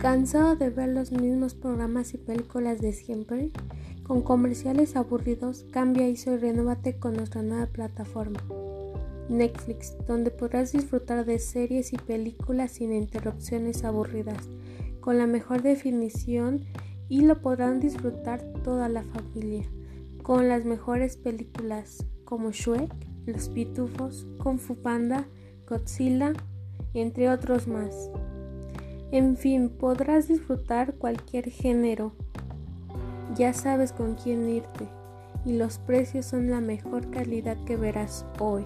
¿Cansado de ver los mismos programas y películas de siempre? Con comerciales aburridos, cambia y y renuévate con nuestra nueva plataforma. Netflix, donde podrás disfrutar de series y películas sin interrupciones aburridas, con la mejor definición y lo podrán disfrutar toda la familia, con las mejores películas como Shrek, Los Pitufos, Kung Fu Panda, Godzilla, entre otros más. En fin, podrás disfrutar cualquier género. Ya sabes con quién irte y los precios son la mejor calidad que verás hoy.